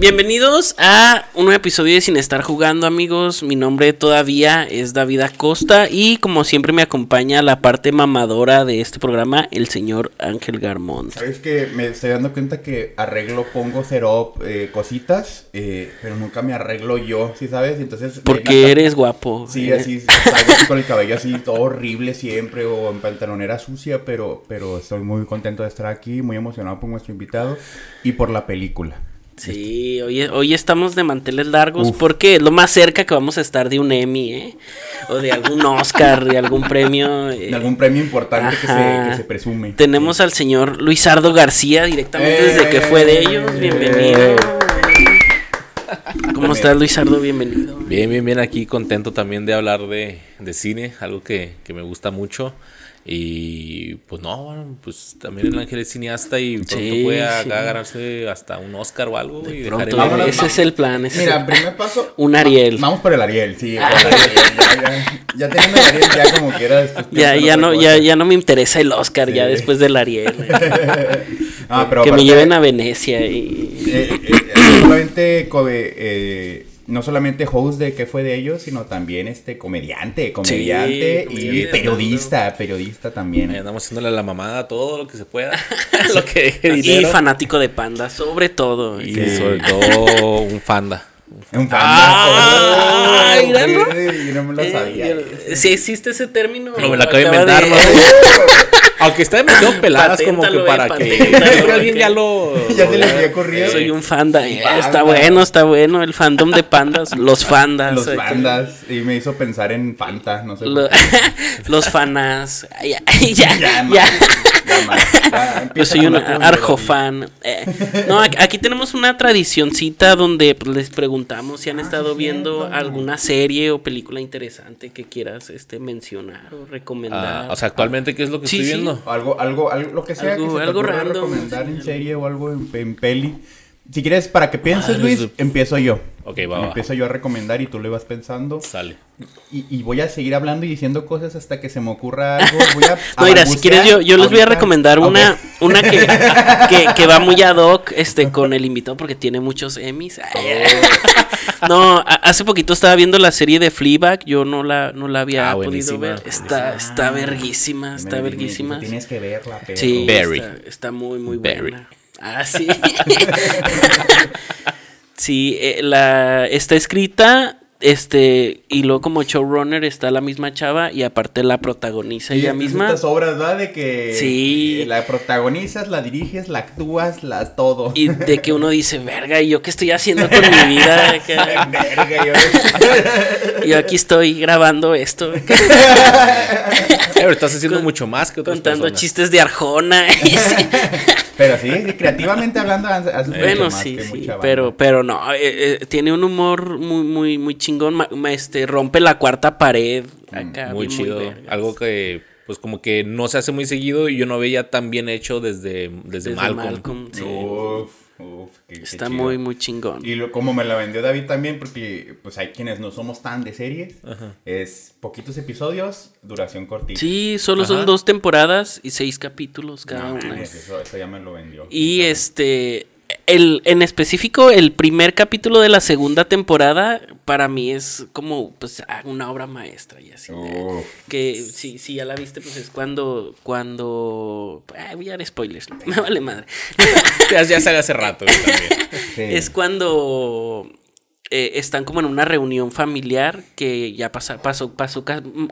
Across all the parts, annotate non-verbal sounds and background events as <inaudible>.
Bienvenidos a un nuevo episodio de Sin Estar Jugando, amigos. Mi nombre todavía es David Acosta y como siempre me acompaña la parte mamadora de este programa, el señor Ángel Garmón. Sabes que me estoy dando cuenta que arreglo, pongo cero eh, cositas, eh, pero nunca me arreglo yo, ¿sí sabes? Entonces... Porque eres guapo. Sí, así, salgo así con el cabello así todo horrible siempre o en pantalonera sucia, pero, pero estoy muy contento de estar aquí, muy emocionado por nuestro invitado y por la película. Sí, hoy, hoy estamos de manteles largos porque es lo más cerca que vamos a estar de un Emmy, ¿eh? O de algún Oscar, de algún premio. Eh. De algún premio importante que se, que se, presume. Tenemos al señor Luisardo García directamente desde que fue de ellos. Bienvenido. ¿Cómo estás, Luisardo? Bienvenido. Bien, bien, bien. Aquí contento también de hablar de, de cine, algo que, que me gusta mucho. Y pues no, pues también el ángel es cineasta y pronto puede ganarse hasta un Oscar o algo. y dejar ese es el plan. Mira, primer paso. <laughs> Un Ariel. Vamos por el Ariel, sí. Ah. El Ariel, ya, ya, teniendo el Ariel, ya como quiera. <laughs> Ya, ya, no, ya, ya no me interesa el Oscar, ya después del Ariel. <laughs> ah, pero que me lleven a Venecia. Y... Eh, eh, solamente eh, no solamente host de qué fue de ellos, sino también este comediante, comediante y periodista, periodista también. andamos haciéndole la mamada todo lo que se pueda. <laughs> <laughs> lo que y fanático de panda, sobre todo. Y sobre todo un fanda. Un fanda. Ay, no me lo sabía. Si existe ese término. No, me lo acabo de inventar, <laughs> Aunque está demasiado <coughs> peladas como que para que <laughs> alguien ya lo... <laughs> Ya se le había corrido. Soy un fanda. Está bueno, está bueno el fandom de pandas. Los <laughs> fandas. Los fandas. Y me hizo pensar en Fanta, no sé. los fanas. Ya, ya, ya. ya. Yo soy un arjo fan. Eh, no, aquí tenemos una tradicioncita donde pues, les preguntamos si han ah, estado viendo alguna serie o película interesante que quieras este mencionar o recomendar. Ah, o sea, actualmente qué es lo que estoy viendo? Algo, algo, algo, lo que sea algo, que se algo random. recomendar en serie o algo en peli. Si quieres, para que pienses, ah, Luis, empiezo yo. Ok, va, Empiezo yo a recomendar y tú le vas pensando. Sale. Y, voy a seguir hablando y diciendo cosas hasta que se me ocurra algo. Voy a, <laughs> no, mira, si quieres, yo, yo les voy a recomendar una, una <laughs> que, que, va muy ad hoc este, con el invitado porque tiene muchos Emmys. Oh. no, hace poquito estaba viendo la serie de Fleabag. Yo no la, no la había ah, podido ver. Está, está verguísima, está verguísima. Tienes que verla, pero. Sí, está, está, muy, muy buena. Ah, sí. <laughs> sí, eh, la, está escrita este, y luego como showrunner está la misma chava y aparte la protagoniza ella misma. Estas obras, ¿verdad? De que sí. la protagonizas, la diriges, la actúas, la todo. Y de que uno dice, verga, ¿y yo qué estoy haciendo con mi vida? <laughs> verga, yo... <laughs> yo aquí estoy grabando esto. <laughs> Pero estás haciendo mucho más que otras Contando chistes de Arjona. Pero sí, creativamente hablando, bueno, sí, sí, pero, pero no, eh, eh, tiene un humor muy, muy, muy chingón, este, rompe la cuarta pared. Mm, muy chido, algo que pues como que no se hace muy seguido y yo no veía tan bien hecho desde, desde, Malcolm. Está muy, muy chingón. Y como me la vendió David también, porque pues hay quienes no somos tan de series, es poquitos episodios, duración cortita. Sí, solo son dos temporadas y seis capítulos cada una. Eso, eso ya me lo vendió. Y este, el, en específico, el primer capítulo de la segunda temporada, para mí es como pues, ah, una obra maestra y así. que si, si ya la viste, pues es cuando. cuando voy a dar spoilers, <laughs> me vale madre. ya, sale hace rato. Es cuando eh, están como en una reunión familiar que ya pasó, pasó, pasó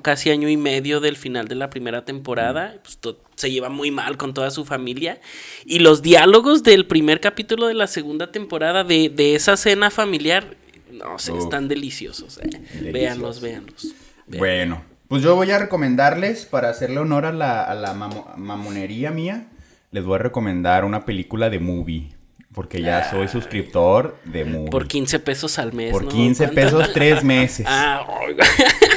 casi año y medio del final de la primera temporada. Pues, se lleva muy mal con toda su familia. Y los diálogos del primer capítulo de la segunda temporada de, esa cena familiar, no sé, están deliciosos. Eh. Véanlos, véanlos, Bueno, pues yo voy a recomendarles, para hacerle honor a la, a la mamonería mía, les voy a recomendar una película de movie. Porque ya soy suscriptor de Movie. Por 15 pesos al mes. Por 15 pesos tres meses. <laughs> ah,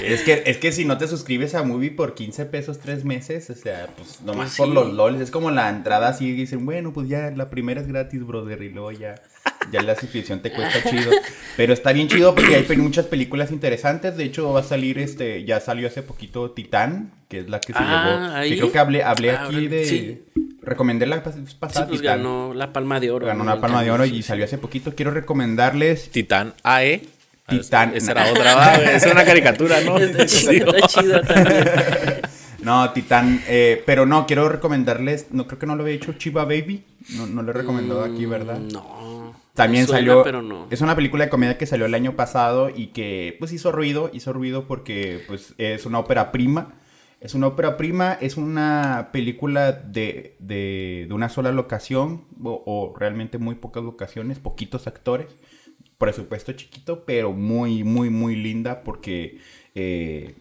es que, es que si no te suscribes a Movie por 15 pesos tres meses, o sea, pues nomás pues por los LOLs. Es como la entrada así dicen, bueno, pues ya la primera es gratis, brother. Y luego ya, ya la suscripción te cuesta chido. Pero está bien chido porque hay muchas películas interesantes. De hecho, va a salir este, ya salió hace poquito Titán, que es la que se ah, llevó. Que creo que hablé, hablé ah, aquí de recomendé la pasada. pues ganó la Palma de Oro. Ganó la Palma de Oro y salió hace poquito. Quiero recomendarles. Titán AE. Titán. Esa era <laughs> otra, es una caricatura, ¿no? <laughs> Está chido, también. <laughs> No, Titán, eh, pero no, quiero recomendarles, no creo que no lo había hecho, Chiva Baby, no, no lo he recomendado aquí, ¿verdad? Mm, no. También salió, pero no. es una película de comedia que salió el año pasado y que pues hizo ruido, hizo ruido porque pues es una ópera prima, es una ópera prima, es una película de, de, de una sola locación o, realmente muy pocas locaciones, poquitos actores, presupuesto chiquito, pero muy, muy, muy linda porque eh,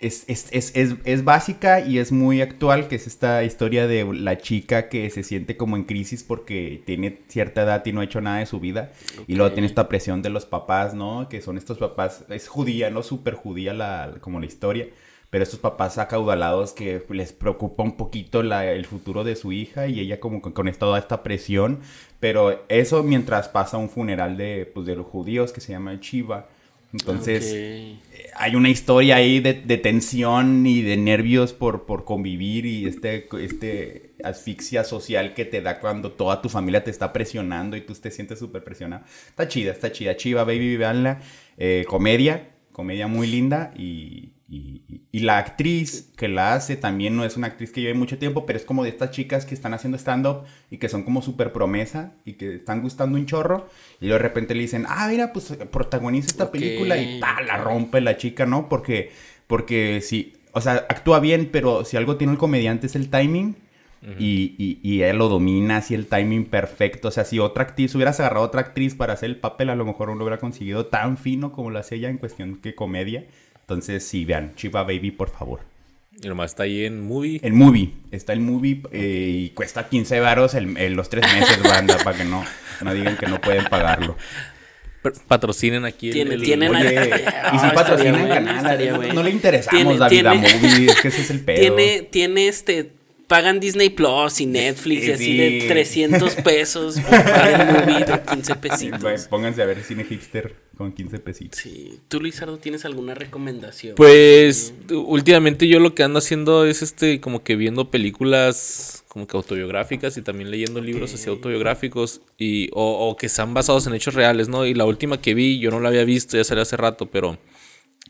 es, es, básica y es muy actual, que es esta historia de la chica que se siente como en crisis porque tiene cierta edad y no ha hecho nada de su vida. Y luego tiene esta presión de los papás, ¿no? Que son estos papás, es judía, ¿no? Súper judía la, como la historia pero estos papás acaudalados que les preocupa un poquito el futuro de su hija y ella como con, toda esta presión, pero eso mientras pasa un funeral de, pues, de los judíos que se llama Chiva. Entonces eh, hay una historia ahí de, tensión y de nervios por, por convivir y este, este asfixia social que te da cuando toda tu familia te está presionando y tú te sientes súper presionado. Está chida, está chida. Chiva, baby, veanla. Eh, comedia, comedia muy linda y, y, la actriz que la hace también no es una actriz que lleve mucho tiempo, pero es como de estas chicas que están haciendo stand-up y que son como súper promesa y que están gustando un chorro. Y de repente le dicen, ah, mira, pues protagoniza esta película y pa, la rompe la chica, ¿no? Porque, porque sí, o sea, actúa bien, pero si algo tiene el comediante es el timing. y, y, y, él lo domina así el timing perfecto. O sea, si otra actriz, hubieras agarrado a otra actriz para hacer el papel, a lo mejor uno lo hubiera conseguido tan fino como lo hace ella en cuestión que comedia. Entonces, sí, vean, Chiva Baby, por favor. Y nomás está ahí en Movie. En Movie. Está el Movie eh, y cuesta 15 varos el, los tres meses, banda, para que no, no digan que no pueden pagarlo. patrocinen aquí. Tienen, tienen Oye, y si <laughs> patrocinan el canal, no, le interesamos David a Movie, es que ese es el pedo. <laughs> Tiene, tiene este pagan Disney Plus y Netflix y así de 300 <laughs> pesos por el movie de 15 pesitos. pónganse a ver cine hipster con 15 pesitos. Sí. ¿Tú, Luisardo, tienes alguna recomendación? Pues, últimamente yo lo que ando haciendo es este, como que viendo películas como que autobiográficas y también leyendo libros así autobiográficos y, o, o que están basados en hechos reales, ¿no? Y la última que vi, yo no la había visto, ya salió hace rato, pero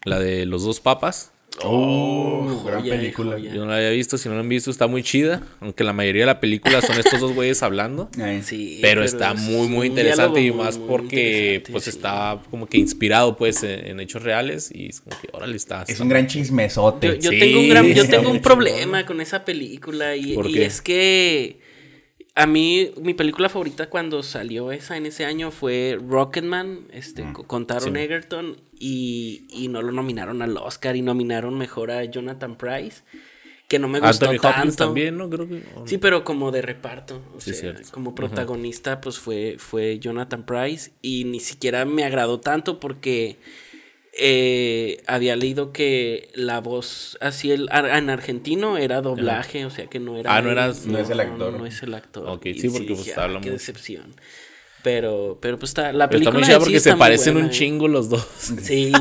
la de los dos papas Oh, gran película. Yo no la había visto, si no la han visto está muy chida, aunque la mayoría de la película son estos dos güeyes hablando. <laughs> Sí, pero, está muy muy interesante y más porque pues está como que inspirado pues en, hechos reales y es como que órale está. Es un gran chismesote. Yo, tengo un gran, yo tengo un problema con esa película y, y es que a mí, mi película favorita cuando salió esa en ese año fue Rocketman, este, mm, con Taron Egerton, y, no lo nominaron al Oscar, y nominaron mejor a Jonathan Price, que no me gustó tanto. también, ¿no? Creo Sí, pero como de reparto, o sea, como protagonista, pues fue, fue Jonathan Price, y ni siquiera me agradó tanto porque eh, había leído que la voz así el, en argentino era doblaje, o sea que no era. Ah, no, era, no, es el actor. No, es el actor. Ok, sí, porque pues está Qué decepción. Pero, pero pues está. La película. Está muy porque se parecen un chingo los dos. <laughs> Sí.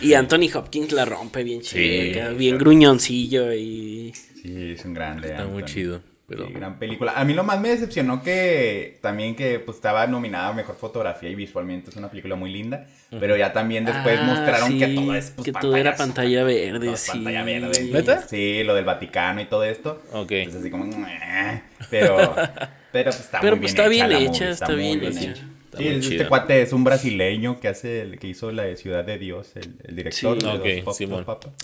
y Anthony Hopkins la rompe bien chido. bien gruñoncillo y. Sí, es un grande. Está muy chido. Pero... gran película. A mí lo más me decepcionó que también que pues estaba nominada a Mejor Fotografía y visualmente es una película muy linda. Pero ya también después ah, mostraron que todo es pues, Que todo era pantalla verde, sí. Pantalla verde. Sí, lo del Vaticano y todo esto. Ok. Entonces así como... Pero... Pero pues, está pero, muy pues, bien está bien hecha, está, bien, hecha. Sí, este cuate es un brasileño que hace el que hizo la Ciudad de Dios, el, director de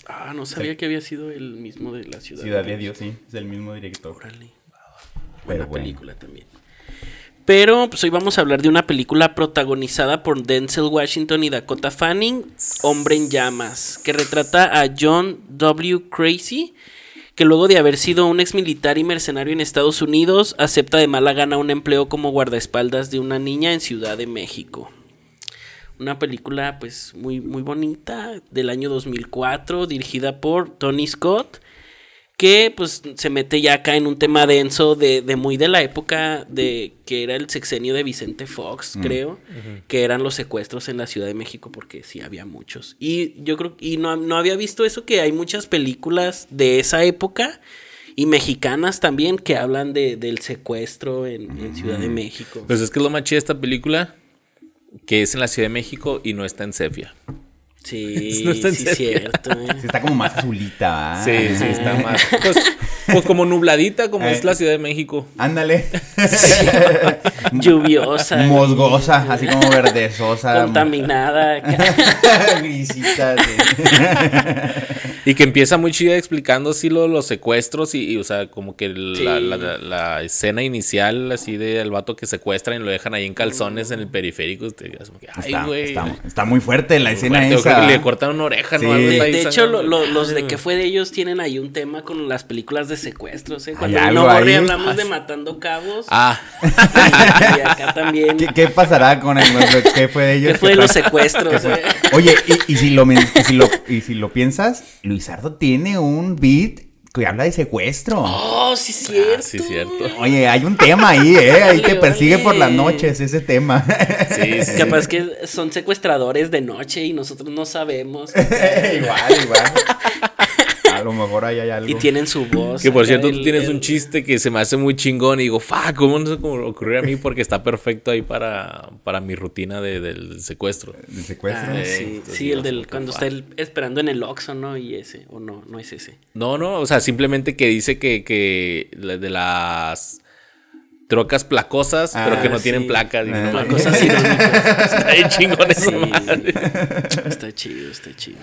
Ah, no sabía que había sido el mismo de la Ciudad, Ciudad de, Dios. sí, es el mismo director. Órale. Buena película también. Pero pues hoy vamos a hablar de una película protagonizada por Denzel Washington y Dakota Fanning, Hombre en llamas, que retrata a John W. Crazy, que luego de haber sido un ex militar y mercenario en Estados Unidos, acepta de mala gana un empleo como guardaespaldas de una niña en Ciudad de México. Una película pues muy, muy bonita del año 2004, dirigida por Tony Scott que pues se mete ya acá en un tema denso de, de, muy de la época de que era el sexenio de Vicente Fox, mm. creo, que eran los secuestros en la Ciudad de México, porque sí había muchos. Y yo creo, y no, no había visto eso, que hay muchas películas de esa época y mexicanas también que hablan de, del secuestro en, Ciudad de México. Pues es que es lo más chido de esta película, que es en la Ciudad de México y no está en Sepia. <laughs> Sí, no está sí, cierto. Eh. está como más azulita. Sí, sí, está más. Pues, pues como nubladita, como es eh, la Ciudad de México. Ándale. <laughs> Lluviosa. Mosgosa, así como <laughs> verdezosa. Contaminada. <laughs> Grisita, Y que empieza muy chida explicando así los secuestros y, o sea, como que la, escena inicial así del vato que secuestran y lo dejan ahí en calzones en el periférico. está, muy fuerte la escena esa. le cortaron una oreja, ¿no? De, hecho, los de que fue de ellos tienen ahí un tema con las películas de secuestros, ¿eh? Cuando no hablamos de matando cabos. Ah. <laughs> Y, acá también. ¿Qué, pasará con el ¿Qué fue de ellos? ¿Qué fue de los secuestros? Eh? Oye, y, si lo, y si lo piensas, Luisardo tiene un beat que habla de secuestro. Oh, sí, cierto. Ah, sí, cierto. Oye, hay un tema ahí, ¿eh? Ahí te persigue por las noches ese tema. Sí, sí. Capaz que son secuestradores de noche y nosotros no sabemos. <laughs> igual, igual. A lo mejor ahí hay algo. Y tienen su voz. Que por cierto, tú tienes un chiste que se me hace muy chingón. Y digo, fa, ¿cómo no se me ocurrió a mí? Porque está perfecto ahí para, para mi rutina de, del secuestro. ¿Del secuestro? Ah, sí, sí, el del cuando está esperando en el Oxxo, ¿no? Y ese, o no, no es ese. No, no, o sea, simplemente que dice que, que de las trocas placosas, pero que no ah, tienen placas. No, placosas Está bien chingón eso, Está chido, está chido.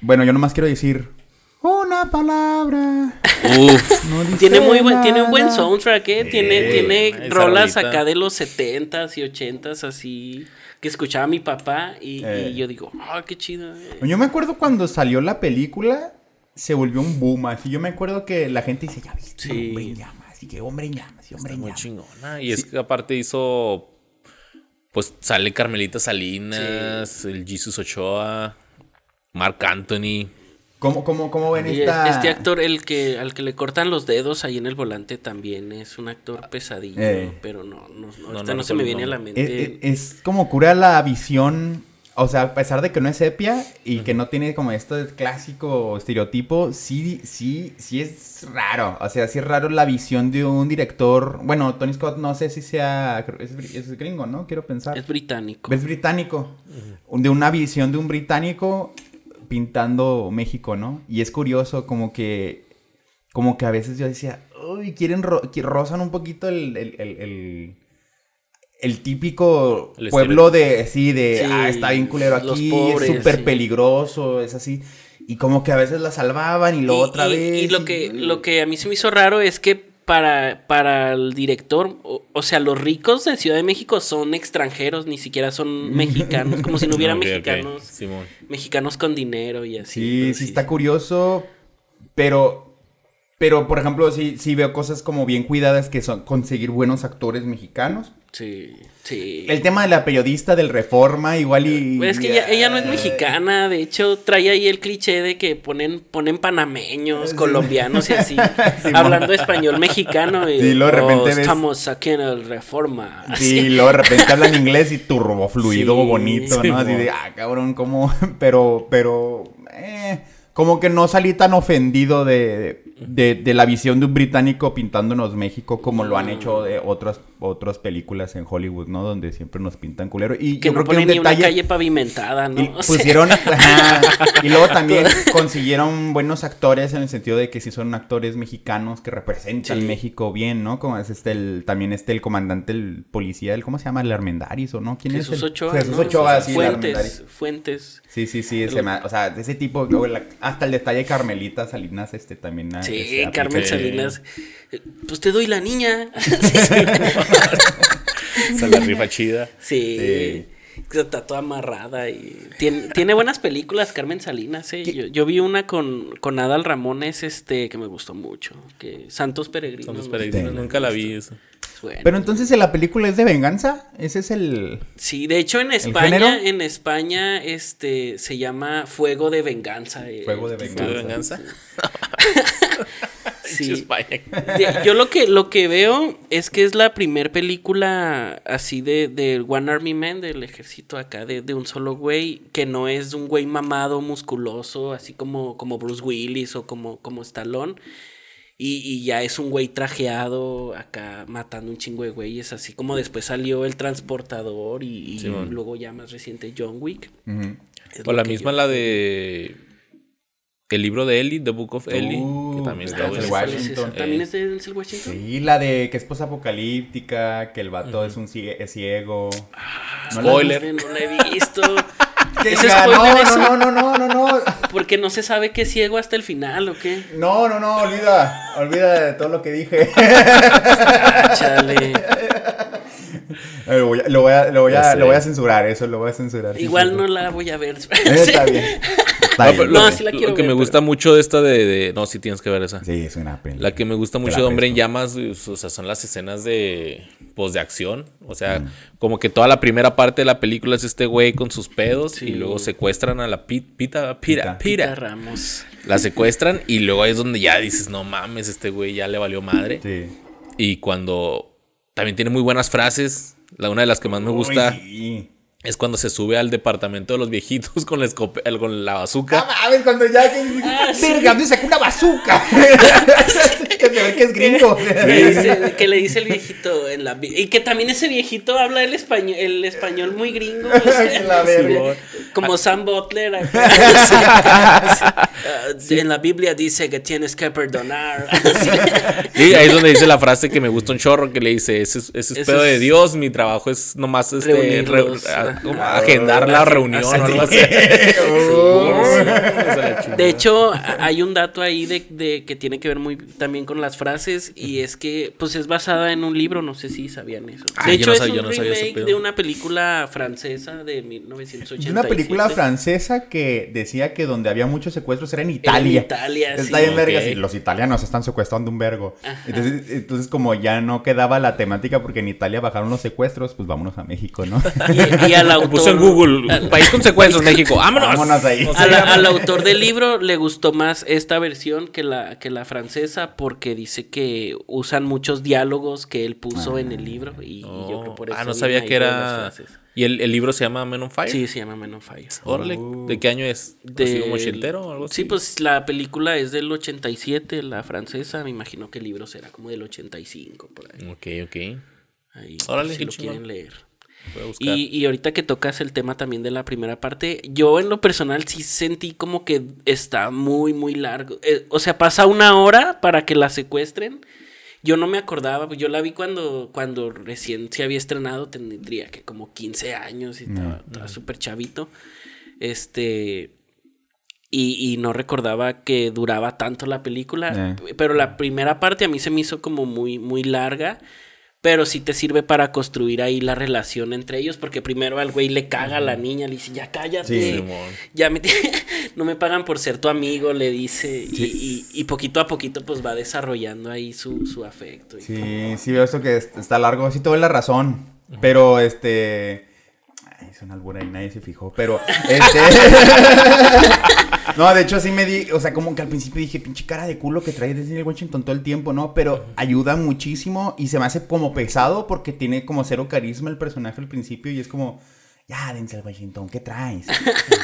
Bueno, yo nomás quiero decir una palabra. Uf. <laughs> tiene muy buen, tiene un buen soundtrack, ¿eh? Tiene, tiene rolas acá de los 70s y 80s así que escuchaba mi papá y, eh. yo digo, ah, qué chido. Eh". Yo me acuerdo cuando salió la película, se volvió un boom. Así yo me acuerdo que la gente dice, ya viste, hombre en llamas. Y que hombre en llamas, y hombre en llamas. Muy chingona. Y es que aparte hizo, pues sale Carmelita Salinas, el Jesus Ochoa, Mark Anthony. ¿Cómo, cómo, cómo ven esta...? Este actor, el que, al que le cortan los dedos ahí en el volante también es un actor pesadillo, eh. pero no, no, no, se me viene a la mente. Es, como cura la visión, o sea, a pesar de que no es sepia y que no tiene como esto de clásico estereotipo, sí, sí, sí es raro, o sea, sí es raro la visión de un director, bueno, Tony Scott no sé si sea, es, gringo, ¿no? Quiero pensar. Es británico. Es británico, de una visión de un británico pintando México, ¿no? Y es curioso como que, como que a veces yo decía, uy, quieren, rozan un poquito el, el, el, típico pueblo de, sí, de, ah, está bien culero aquí, es súper peligroso, es así. Y como que a veces la salvaban y lo otra vez. Y lo que, lo que a mí se me hizo raro es que para, para el director, o, sea, los ricos de Ciudad de México son extranjeros, ni siquiera son <laughs> mexicanos, como si no hubiera mexicanos, mexicanos con dinero y así. Sí, sí, está curioso, pero, pero por ejemplo, sí, sí veo cosas como bien cuidadas que son conseguir buenos actores mexicanos. Sí. Sí. El tema de la periodista del Reforma, igual y. Pues es que ella, no es mexicana, de hecho, trae ahí el cliché de que ponen, ponen panameños, colombianos y así, <laughs> <laughs> hablando español mexicano. Y, sí, lo de repente estamos aquí en el Reforma. Sí, <laughs> luego de repente hablan inglés y turbo fluido, bonito, ¿no? Así de, ah, cabrón, ¿cómo? Pero, pero. Eh, como que no salí tan ofendido de, de, la visión de un británico pintándonos México como lo han hecho de otras, otras películas en Hollywood, ¿no? Donde siempre nos pintan culero. Y que no creo que ni una calle pavimentada, ¿no? Y <laughs> pusieron... <laughs> y luego también <laughs> consiguieron buenos actores en el sentido de que sí son actores mexicanos que representan México bien, ¿no? Como es este, el, también este, el comandante, el policía, el, ¿cómo se llama? El Armendaris, ¿o no? ¿Quién es? Jesús Ochoa. Jesús Ochoa, sí, Fuentes, Fuentes. Sí, sí, sí, o sea, de ese tipo, hasta el detalle de Carmelita Salinas, este, también. Sí, Carmen Salinas, <laughs> pues te doy la niña. <laughs> Se la rifa chida. Sí. Está toda amarrada y tiene, tiene buenas películas Carmen Salinas, ¿eh? yo, vi una con, con Adal Ramones este que me gustó mucho, que Santos Peregrinos. Santos Peregrinos, nunca la vi eso. Pero entonces la película es de venganza, ese es el Sí, de hecho en España, en España este se llama Fuego de venganza. Eh, Fuego de venganza. sí. <laughs> yo lo que lo que veo es que es la primer película así de, de One Army Man del ejército acá de, de, un solo güey que no es un güey mamado musculoso así como como Bruce Willis o como como Stallone Y, ya es un güey trajeado acá matando un chingo de güeyes, así como después salió el transportador y, luego ya más reciente John Wick. O la misma la de el libro de Ellie, The Book of Ellie, que también está bueno. Washington. ¿También es de Denzel Washington? Sí, la de que es apocalíptica, que el vato es un ciego. Ah, spoiler. No la he visto. <laughs> no, no, no, no, no, Porque no se sabe que es ciego hasta el final, ¿o qué? No, no, no, olvida. Olvida de todo lo que dije. Chale. Lo voy, a, lo, voy a, lo, voy a, lo voy a censurar, eso lo voy a censurar. Igual no la voy a ver. Está bien. No, sí la quiero lo que me gusta mucho de esta de, No, sí tienes que ver esa. Sí, es una pena. La que me gusta mucho de Hombre en Llamas, o sea, son las escenas de... Pues de acción. O sea, mm. como que toda la primera parte de la película es este güey con sus pedos y luego secuestran a la pita, pita, pita, pita. Ramos. La secuestran y luego ahí es donde ya dices, no mames, este güey ya le valió madre. Sí. Y cuando... También tiene muy buenas frases. La una de las que más me gusta... sí es cuando se sube al departamento de los viejitos con la, con la bazooka. Ah, ver, cuando ya. Ah, verga, <laughs> sí. sacó una bazooka. <laughs> que se ve que es gringo. que le dice el viejito en la. Y que también ese viejito habla el español, el español muy gringo. <laughs> la como Sam Butler. En la Biblia dice que tienes que perdonar. <laughs> y ahí es donde dice la frase que me gusta un chorro: que le dice, ese, es pedo de Dios, mi trabajo es nomás este, agendar la reunión <laughs> de hecho, hay un dato ahí de, que tiene que ver muy también con las frases y es que pues es basada en un libro, no sé si sabían eso. De hecho, es un remake de una película francesa de 1980. Una película francesa que decía que donde había muchos secuestros en Italia. En Italia, Está en verga, los italianos están secuestrando un vergo. Entonces, entonces, como ya no quedaba la temática porque en Italia bajaron los secuestros, pues vámonos a México, ¿no? y, al <laughs> autor. Puso en Google, país con secuestros, México. ¡Vámonos! ahí. al, autor del libro le gustó más esta versión que la, que la francesa porque dice que usan muchos diálogos que él puso en el libro. Y, yo creo por eso. Ah, no sabía que era. ¿Y el, el, libro se llama Men on Fire? Sí, se llama Men on Fire. Órale, ¿de qué año es? ¿De como ochentero o algo así? Sí, pues la película es del 87, la francesa. Me imagino que el libro será como del 85, por ahí. Ok, ok. Ahí, Órale, si lo quieren leer. Y, y, ahorita que tocas el tema también de la primera parte, yo en lo personal sí sentí como que está muy, muy largo. Eh, o sea, pasa una hora para que la secuestren. Yo no me acordaba, pues yo la vi cuando, cuando recién se había estrenado, tendría que como 15 años y estaba, mm. súper chavito. Este. Y, y, no recordaba que duraba tanto la película. Pero la primera parte a mí se me hizo como muy, muy larga pero sí te sirve para construir ahí la relación entre ellos, porque primero al güey le caga a la niña, le dice, ya cállate, ya me <laughs> no me pagan por ser tu amigo, le dice, y, poquito a poquito pues va desarrollando ahí su, su afecto. sí, sí veo eso que está largo, sí tuve la razón, pero este... Una albura y nadie se fijó, pero este... <laughs> No, de hecho sí me di, o sea, como que al principio dije, pinche cara de culo que trae desde el Washington todo el tiempo, ¿no? Pero ayuda muchísimo y se me hace como pesado porque tiene como cero carisma el personaje al principio y es como, ya, Denzel Washington, ¿qué traes?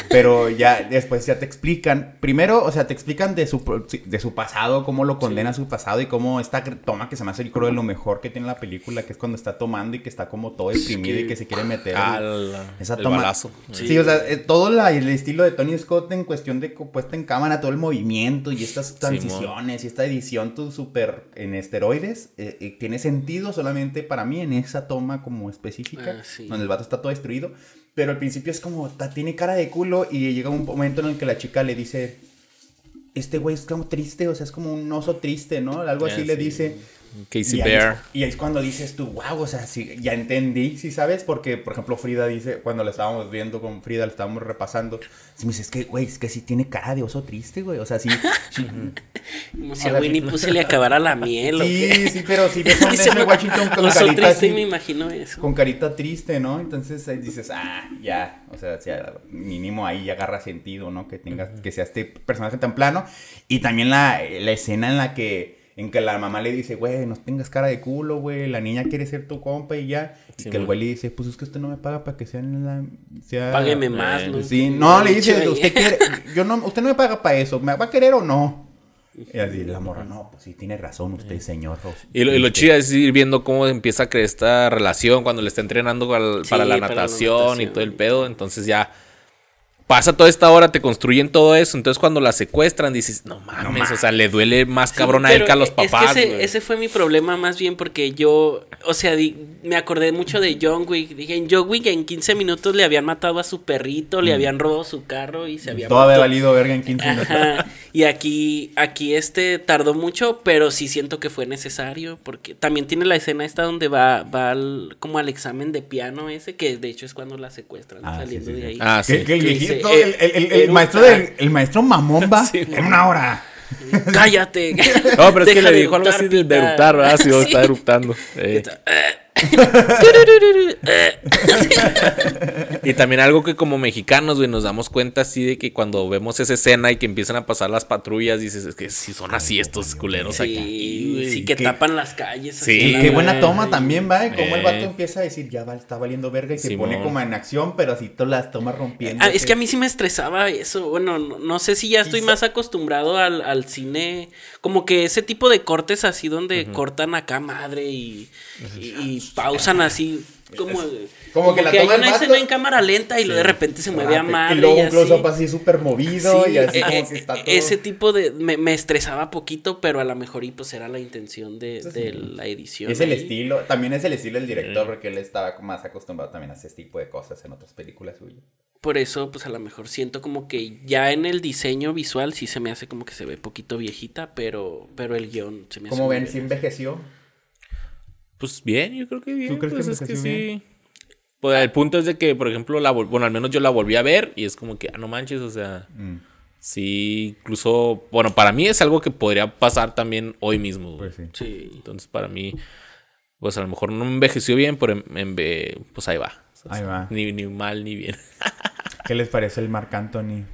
Pero ya después ya te explican, primero, o sea, te explican de su, de su pasado, cómo lo condena su pasado y cómo esta toma que se me hace, yo creo, de lo mejor que tiene la película, que es cuando está tomando y que está como todo deprimido y que se quiere meter. Al, esa toma. Sí, o sea, eh, todo el estilo de Tony Scott en cuestión de puesta en cámara, todo el movimiento y estas transiciones y esta edición tú súper en esteroides, eh, eh, tiene sentido solamente para mí en esa toma como específica, ah, donde el vato está todo destruido. Pero al principio es como, tiene cara de culo y llega un momento en el que la chica le dice, este güey es como triste, o sea, es como un oso triste, ¿no? Algo así le dice. Casey y Bear. y ahí es cuando dices tú, wow, o sea, sí, ya entendí, ¿sí sabes? Porque, por ejemplo, Frida dice, cuando la estábamos viendo con Frida, la estábamos repasando, me dice, es que, güey, es que sí tiene cara de oso triste, güey, o sea, sí. Como <laughs> si a Winnie Pooh se le acabara la miel, Sí, sí, pero sí ves <laughs> a Washington con oso carita triste, me imagino eso. Con carita triste, ¿no? Entonces ahí dices, ah, ya, o sea, mínimo ahí agarra sentido, ¿no? Que tengas, que sea este personaje tan plano. Y también la, la escena en la que en que la mamá le dice, güey, no tengas cara de culo, güey, la niña quiere ser tu compa y ya. y que el güey le dice, pues es que usted no me paga para que sea en la... Sea... Págueme más, ¿no? Sí, no, le dice, usted quiere, yo no, usted no me paga para eso, ¿me va a querer o no? Y así la morra, no, pues sí, tiene razón usted, señor. Y lo, y lo este chido es ir viendo cómo empieza a crecer esta relación cuando le está entrenando para, la, natación y todo el pedo. Entonces ya pasa toda esta hora, te construyen todo eso. Entonces, cuando la secuestran, dices, no mames, o sea, le duele más cabrón a él que a los papás. ese, fue mi problema más bien porque yo, o sea, me acordé mucho de John Wick. Dije, en John Wick en 15 minutos le habían matado a su perrito, le mm. habían robado su carro y se había Todo había valido verga en 15 minutos. Y aquí, aquí este tardó mucho, pero sí siento que fue necesario porque también tiene la escena esta donde va, va como al examen de piano ese, que de hecho es cuando la secuestran ah, saliendo de ahí. Ah, sí. El, maestro del, el maestro mamón va <laughs> en una hora. Cállate. No, pero es que le dijo algo así de, eruptar, ¿verdad? Si <laughs> está eruptando. Eh. <laughs> y también algo que como mexicanos, güey, nos damos cuenta así de que cuando vemos esa escena y que empiezan a pasar las patrullas, dices, es que si son así estos culeros sí, aquí. Sí, que tapan las calles. Sí, qué buena toma también, va, ¿eh? como el vato empieza a decir, ya va, está valiendo verga y se pone como en acción, pero así todas las tomas rompiendo. Ah, es que a mí sí me estresaba eso. Bueno, no, sé si ya estoy más acostumbrado al, cine, como que ese tipo de cortes así donde cortan acá madre y pausan así como, como, que, la hay una escena en cámara lenta y luego de repente se mueve a madre. Y luego un close-up así súper movido y así como eh, que está todo... Ese tipo de... Me, estresaba poquito, pero a lo mejor y pues era la intención de, la edición. Es el estilo, también es el estilo del director porque él estaba más acostumbrado también a ese tipo de cosas en otras películas suyas. Por eso, pues a lo mejor siento como que ya en el diseño visual sí se me hace como que se ve poquito viejita, pero, pero el guion se me hace... Como ven, sí envejeció. Pues bien, yo creo que bien. ¿Tú crees pues que, es que sí. Pues el punto es de que, por ejemplo, la bueno, al menos yo la volví a ver y es como que, ah, no manches, o sea, mm. sí, incluso, bueno, para mí es algo que podría pasar también hoy mismo. Pues sí. Entonces, para mí, pues a lo mejor no envejeció bien, pero en, pues ahí va. ahí va. Ni, ni mal ni bien. <laughs> ¿Qué les parece el Marc Anthony?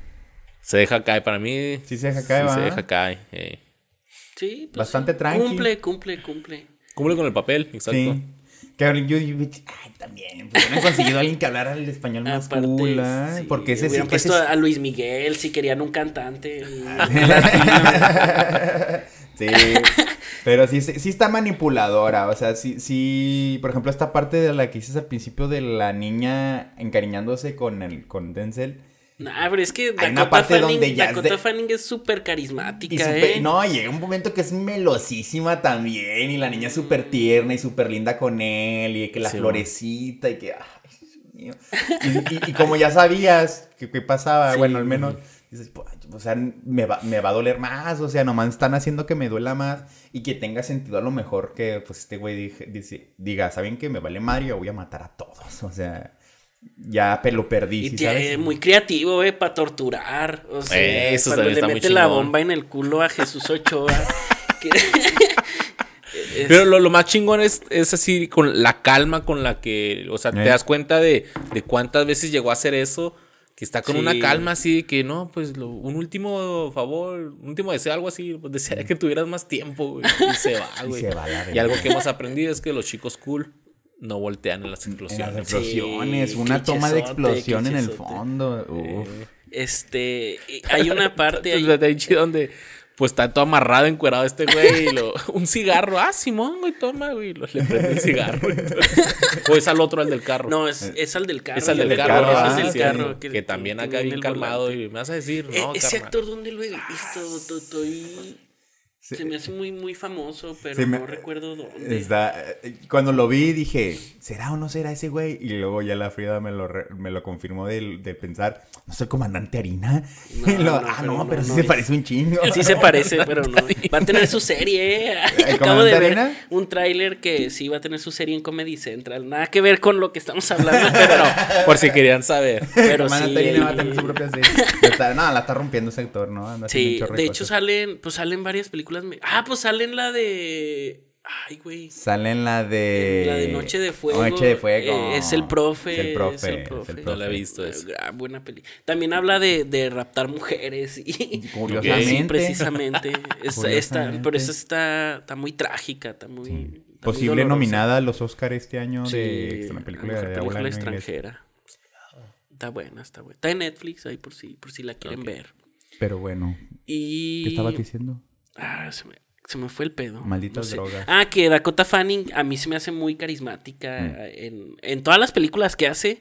Se deja caer, para mí. Sí, se deja caer, sí, Se deja caer. Eh. Sí, pues Bastante tranquilo. Cumple, cumple, cumple. Cumple con el papel, exacto. Sí. Que yo, yo, ay, también, pues he conseguido a alguien que hablara el español más cool, ¿eh? porque ese sí puesto a Luis Miguel si querían un cantante. <laughs> sí, pero sí, sí está manipuladora, o sea, sí, sí, por ejemplo, esta parte de la que dices al principio de la niña encariñándose con el, con Denzel, Nah, pero es que Dakota, Fanning, Dakota Fanning es súper carismática, ¿eh? No, llega un momento que es melosísima también. Y la niña es súper tierna y súper linda con él. Y que la florecita y que. Ay, Y, como ya sabías qué pasaba, bueno, al menos dices, o sea, me va, me va a doler más. O sea, nomás están haciendo que me duela más. Y que tenga sentido a lo mejor que, pues, este güey diga, ¿saben que me vale Mario? Voy a matar a todos. O sea ya lo perdí. Y ¿sí muy creativo, eh, para torturar. O sea, Eso cuando le mete la bomba en el culo a Jesús Ochoa. <laughs> <laughs> Pero lo, más chingón es, es, así, con la calma con la que, o sea, te eh. das cuenta de, de, cuántas veces llegó a hacer eso, que está con una calma así, que no, pues un último favor, un último deseo, algo así, pues desearía que tuvieras más tiempo, y se va, <laughs> güey. y algo que hemos aprendido es que los chicos cool no voltean en las explosiones. En las explosiones, una toma de explosión en el fondo. Este, hay una <laughs> parte ahí donde pues está todo amarrado, encuerado este güey, y lo, <laughs> un cigarro, ah, Simón, güey, toma, güey, le prende el cigarro. o es al otro, al del carro. No, es, es al del carro. Es al del carro, es del carro. Que, también acá bien calmado y me vas a decir, no, Ese actor, ¿dónde lo he visto? Estoy se me hace muy, muy famoso, pero no recuerdo dónde. Eh, cuando lo vi dije, ¿será o no será ese güey? Y luego ya la Frida me lo, me lo confirmó de, de pensar, ¿no soy comandante Harina? <laughs> ah, no, pero, sí se parece un chingo. Sí se parece, <laughs> pero no. Va a tener su serie. <laughs> Acabo de ver un tráiler que sí va a tener su serie en Comedy Central. Nada que ver con lo que estamos hablando, pero por si querían saber. Pero comandante Harina va a tener su propia serie. no, la está rompiendo ese actor, ¿no? sí, de hecho salen, pues salen varias películas Ah, pues salen la de. Ay, güey. Salen la de. La de Noche de Fuego. Noche de Fuego. Eh, es el profe. Es el profe. No la he visto. Ah, buena peli. También habla de, de raptar mujeres. Y, <laughs> Curiosamente. precisamente. Está, pero esa está, está muy trágica. Está muy. Posible nominada a los Oscars este año de una película, de película extranjera. Está buena, está buena. Está en Netflix ahí por si, por si la quieren ver. Pero bueno. Y... ¿Qué estabas diciendo? Ah, se me, se me fue el pedo. Malditas No sé. drogas. Ah, que Dakota Fanning a mí se me hace muy carismática Mm. en, en todas las películas que hace.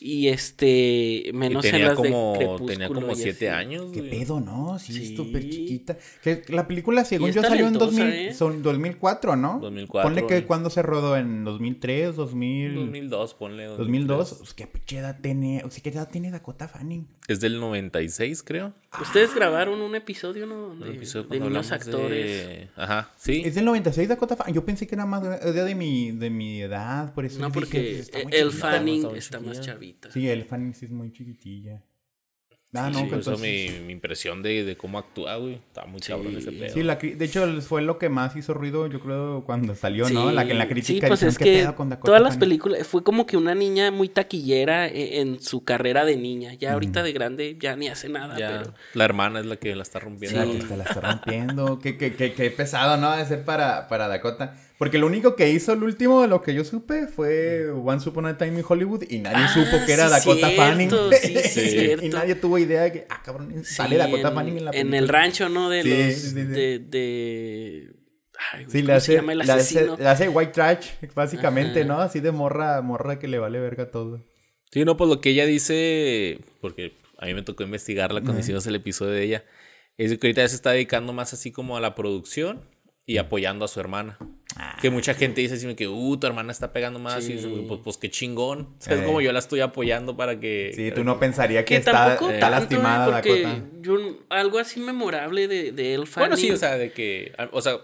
Y este, Y menos en tenía las como, de Crepúsculo tenía como y siete así. años. ¿Qué pedo, no? Sí, es Sí. súper chiquita. Que la película, según yo, salió en talentosa, 2000, ¿eh? son 2004, ¿no? 2004, Ponle que cuando se rodó, en 2003, 2000... 2002, ponle. 2002. Pues, ¿Qué pinche edad tiene? O sea, ¿qué edad tiene Dakota Fanning? Es del 96, creo. Ustedes grabaron un episodio, ¿no? De, Un episodio de cuando niños actores. de- Ajá, sí. ¿Es del 96 Dakota Fanning? Yo pensé que era más de, de, mi, de mi edad, por eso No, dije, porque pues, está muy el chiquita. Fanning está más chiquilla. Chavita. Sí, el Fanning sí es muy chiquitilla. Ah, no, Sí, que eso entonces- mi, mi impresión de, de cómo actúa, güey. Está muy cabrón ese pedo. Sí, la de hecho fue lo que más hizo ruido, yo creo, cuando salió, ¿no? La que en la crítica Sí, pues es "¿Qué que pedo con Dakota todas las Fanning?". películas fue como que una niña muy taquillera e- en, su carrera de niña. Ya ahorita de grande ya ni hace nada, Ya, pero La hermana es la que la está rompiendo. La que se la está rompiendo. qué, qué, qué, qué pesado, ¿no? De ser para, para Dakota. Porque lo único que hizo el último de lo que yo supe fue Once Upon a Time in Hollywood y nadie Ah, supo que era sí, Dakota cierto, Fanning. sí, <laughs> sí, y cierto. nadie tuvo idea de que, ah, cabrón, sale Sí, Dakota en, Fanning en la en película. el rancho, ¿no? De Sí, los sí, sí, sí. de, de ay, Sí, le ¿cómo hace, se llama el le hace, asesino? le hace white trash, básicamente, Ajá. ¿no? Así de morra, morra que le vale verga todo. Sí, no, pues lo que ella dice, porque a mí me tocó investigarla cuando Ajá. hicimos el episodio de ella, es que ahorita ya se está dedicando más así como a la producción y apoyando a su hermana. Que mucha gente dice así que, uh, tu hermana está pegando más. Sí. Y dice, pues, pues qué chingón. O sea, es Eh. como yo la estoy apoyando para que. Sí, tú no pensarías que, Que está, tampoco está ¿eh? lastimada porque Dakota. yo algo así memorable de, de él Bueno, sí, o sea, de que. O sea,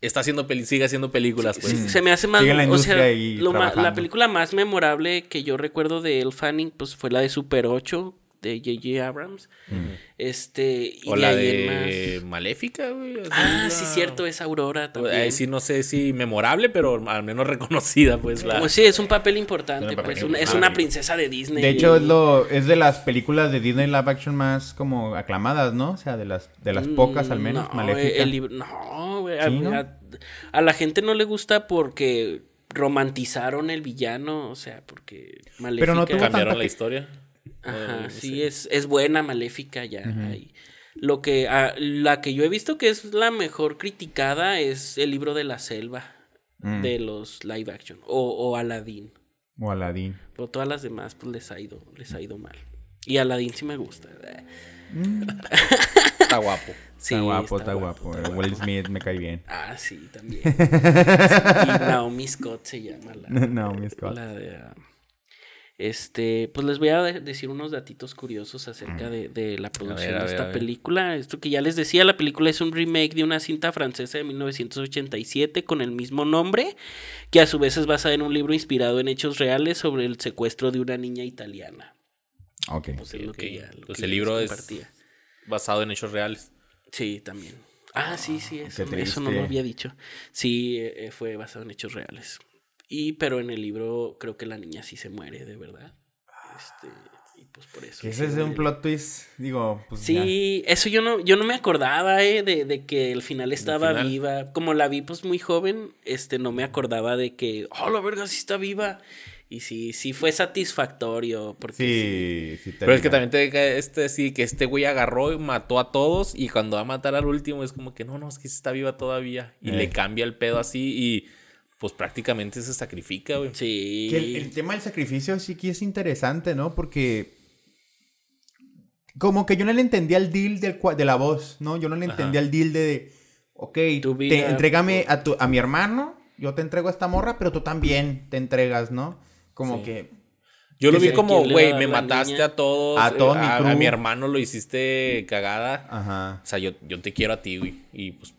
está haciendo peli sigue haciendo películas, pues. Sí, se me hace más. Sigue en la o industria sea, lo ma- la película más memorable que yo recuerdo de Elle Fanning, pues fue la de Super 8 de J.J. Abrams. Este. Y O la ahí en de más- Maléfica, güey. Ah, una- sí, cierto, es Aurora también. Ahí sí, no sé si memorable, pero al menos <laughs> reconocida, pues. La... Pues sí, es un papel importante, Es un papel pues. una- es una princesa de Disney. De hecho, es, lo, es de las películas de Disney live action más como aclamadas, ¿no? O sea, de las, de las pocas al menos, Mm, No, Maléfica. el libro- no, güey, a, ¿Sí, no? a- a la gente no le gusta porque romantizaron el villano, o sea, porque Maléfica... Pero no tuvo Cambiaron tanta la historia. Ajá, sí, es, es buena Maléfica ya. ahí. Lo que, ah, la que yo he visto que es la mejor criticada es el libro de la selva Mm. de los live action o, o Aladdin. O Aladdin. Pero todas las demás pues les ha ido, les ha ido mal. Y Aladdin sí me gusta. <laughs> Está guapo. Sí, está guapo, está, guapo. Will Smith me cae bien. Ah, sí, también. <laughs> Sí, y Naomi Scott se llama la, Naomi Scott. la de... ah, este, pues les voy a de- decir unos datitos curiosos acerca de, de la producción de ver, esta ver. película. Esto que ya les decía, la película es un remake de una cinta francesa de 1987 con el mismo nombre, que a su vez es basada en un libro inspirado en hechos reales sobre el secuestro de una niña italiana. Ok. Pues es lo ok. que ya, lo Pues que el libro es- compartía. Basado en hechos reales. Sí, también. Ah, sí, sí, eso, qué eso no lo había dicho. Sí, eh, fue basado en hechos reales. Y, pero en el libro creo que la niña sí se muere, de verdad. Este, y pues por eso. Ese es un plot twist, digo, pues ya. Sí, eso yo no, yo no me acordaba, eh, de, de que el final estaba final? viva. Como la vi pues muy joven, este, no me acordaba de que, oh, la verga, sí está viva. Y sí, sí fue satisfactorio. Porque Sí, sí. te Pero es que también te deja este, sí, que este güey agarró y mató a todos. Y cuando va a matar al último, es como que no, no, es que sí está viva todavía. Y Eh. le cambia el pedo así y pues prácticamente se sacrifica, güey. Sí. Que el, el tema del sacrificio sí que es interesante, ¿no? Porque como que yo no le entendía el deal del, de la voz, ¿no? Yo no le entendía el deal de, ok, Tu te, entrégame a, tu, a mi hermano, yo te entrego a esta morra, pero tú también te entregas, ¿no? Como Sí. que... Yo lo vi como, ¿quién le güey, me mataste niña? a todos. A eh, todo mi a mi hermano lo hiciste cagada. Ajá. O sea, yo, yo te quiero a ti, güey. Y pues,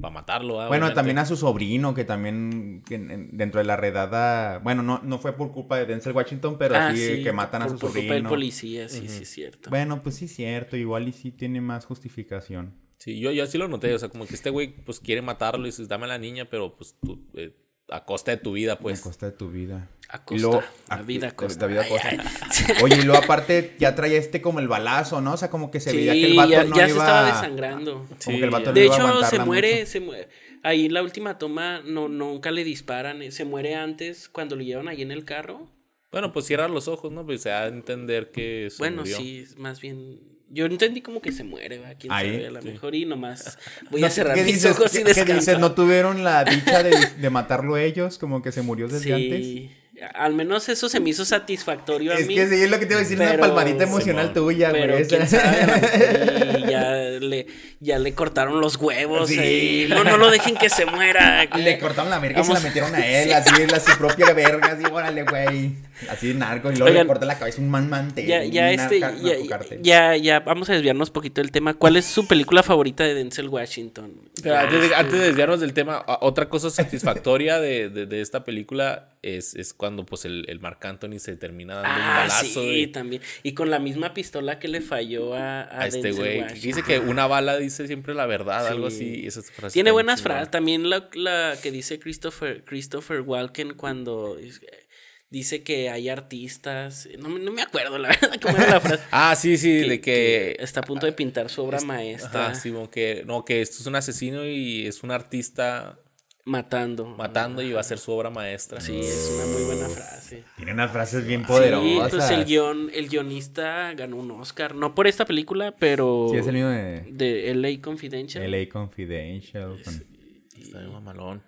para matarlo, ¿ah? Bueno, Obviamente. también a su sobrino, que también que en- en- dentro de la redada, bueno, no, no fue por culpa de Denzel Washington, pero Ah, sí, que matan a por- su por culpa del sobrino. policía, sí, sí, es cierto. Bueno, pues sí es cierto, igual y sí tiene más justificación. Sí, yo, yo así lo noté. O sea, como que este güey, pues quiere matarlo y dices, dame a la niña, pero pues tú, eh, a costa de tu vida, pues. a costa de tu vida. A Y costa. luego- la vida a costa. La vida a Ay, costa. ay. <laughs> Oye, y luego aparte ya traía este como el balazo, ¿no? O sea, como que se Sí, veía que el vato ya, no ya iba... se estaba desangrando. Como que el vato no De iba a hecho, se muere, mucho. se muere. Ahí en la última toma no, nunca le disparan. eh, Se muere antes cuando lo llevan ahí en el carro. Bueno, pues cierra los ojos, ¿no? Pues se da a entender que se bueno, murió. sí, más bien Yo entendí como que se muere, ¿va? Quién sabe, a lo mejor y nomás <laughs> voy a cerrar mis ojos y descansar. ¿Qué dices? ¿No tuvieron la dicha de, de matarlo ellos? Como que se murió desde sí. antes. Al menos eso se me hizo satisfactorio a mí. Es que sí, es lo que te iba a decir, una palmadita emocional tuya, güey. y ya le, ya le cortaron los huevos. Sí. No, no lo dejen que se muera. <laughs> Le cortaron la verga y se la metieron a <laughs> él, así, la su propia verga, así, órale, güey. Así narco, y luego le cortan la cabeza un man mante. Ya, ya, este, ya, ya, ya, vamos a desviarnos un poquito del tema. ¿Cuál es su película favorita de Denzel Washington? antes, de, antes de desviarnos del tema, otra cosa satisfactoria de, de, de esta película es, es cuando pues el, el, Marc Anthony se termina dando un ah, balazo. Sí, también. Y con la misma pistola que le falló a, a, este güey. Dice que una bala dice siempre la verdad, algo así. Tiene buenas frases. También la, la, que dice Christopher, Christopher Walken cuando dice que hay artistas. No, no, me acuerdo la <laughs> verdad cómo era la frase. <laughs> ah, sí, sí, de que, está a punto de pintar su obra maestra. Ah, sí, como que no, que esto es un asesino y es un artista Matando. Matando y va a ser su obra maestra. Sí, es una muy buena frase. Tiene unas frases bien poderosas. Sí, pues el guion, el guionista ganó un Oscar. No por esta película, pero. Sí, es el mío de. De LA Confidential. LA Confidential. Está de mamalón.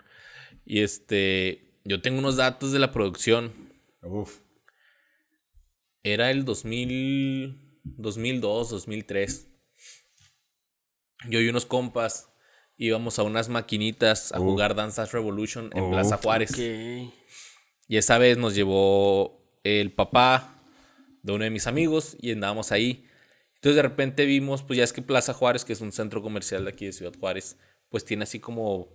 Y este. Yo tengo unos datos de la producción. Uf. Era el 2000. 2002, 2003. Yo y unos compas íbamos a unas maquinitas a jugar Dance Revolution en Plaza Juárez. Y esa vez nos llevó el papá de uno de mis amigos y andábamos ahí. Entonces de repente vimos, pues ya es que Plaza Juárez, que es un centro comercial de aquí de Ciudad Juárez, pues tiene así como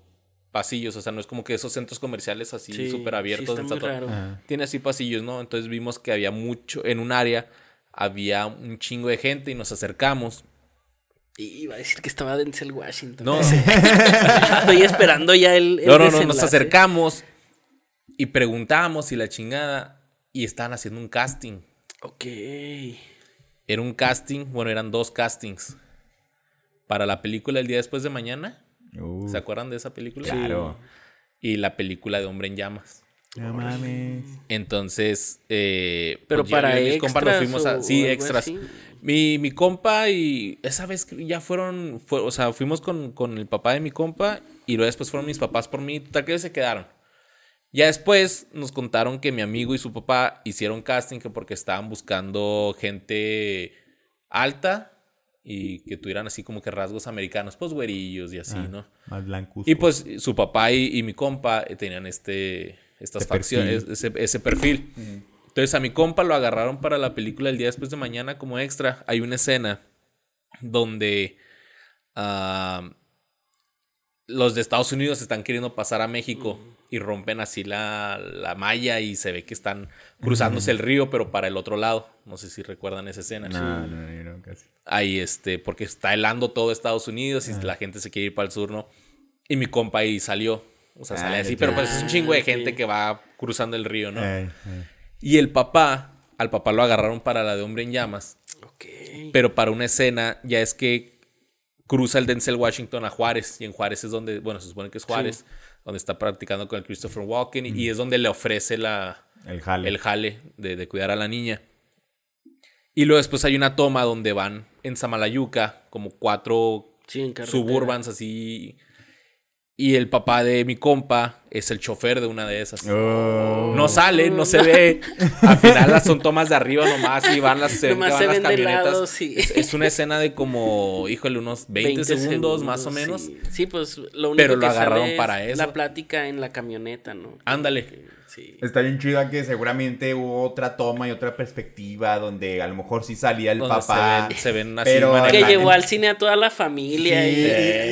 pasillos, o sea, no es como que esos centros comerciales así súper abiertos. Tiene así pasillos, ¿no? Entonces vimos que había mucho, en un área había un chingo de gente y nos acercamos Iba a decir que estaba Denzel Washington. No. <laughs> Estoy esperando ya el. no, no, no, nos acercamos y preguntamos y la chingada. Y estaban haciendo un casting. Ok. Era un casting, bueno, eran dos castings. Para la película El día después de mañana. ¿Se acuerdan de esa película? Claro. Y la película de Hombre en Llamas. No mames. Entonces, eh, pero pues para extras fuimos a, sí, extras. Mi, mi compa y esa vez ya fueron, o sea, fuimos con, con, el papá de mi compa y luego después fueron mis papás por mí, tal que se quedaron. Ya después nos contaron que mi amigo y su papá hicieron casting que porque estaban buscando gente alta y que tuvieran así como que rasgos americanos, pues güerillos y así, ah, ¿no? Más blancos. Y pues su papá y, mi compa tenían este, estas facciones, ese, ese perfil. Entonces a mi compa lo agarraron para la película el día después de mañana como extra. Hay una escena donde ah, los de Estados Unidos están queriendo pasar a México y rompen así la, la, malla y se ve que están cruzándose el río, pero para el otro lado. No sé si recuerdan esa escena. No, no, no, casi. Ahí, este, porque está helando todo Estados Unidos y la gente se quiere ir para el sur, ¿no? Y mi compa ahí salió. O sea, sale ah, así, pero pues es un chingo de gente que va cruzando el río, ¿no? Y el papá, al papá lo agarraron para la de Hombre en Llamas. Ok. Pero para una escena ya es que cruza el Denzel Washington a Juárez. Y en Juárez es donde, bueno, se supone que es Juárez, donde está practicando con el Christopher Walken. Y es donde le ofrece la, el jale, el jale de, de, cuidar a la niña. Y luego después hay una toma donde van en Samalayuca, como cuatro suburbans así y el papá de mi compa es el chofer de una de esas. Oh. No sale, no se ve. <laughs> Al final son tomas de arriba nomás y van las, se, van las camionetas. es, una escena de como, híjole, unos <laughs> 20, segundos, más o menos. Sí. pues lo único Pero lo agarraron para eso. La plática en la camioneta, ¿no? Ándale. Está bien chida que seguramente hubo otra toma y otra perspectiva donde a lo mejor sí salía el papá. Se ven, así pero que llevó al cine a toda la familia. y,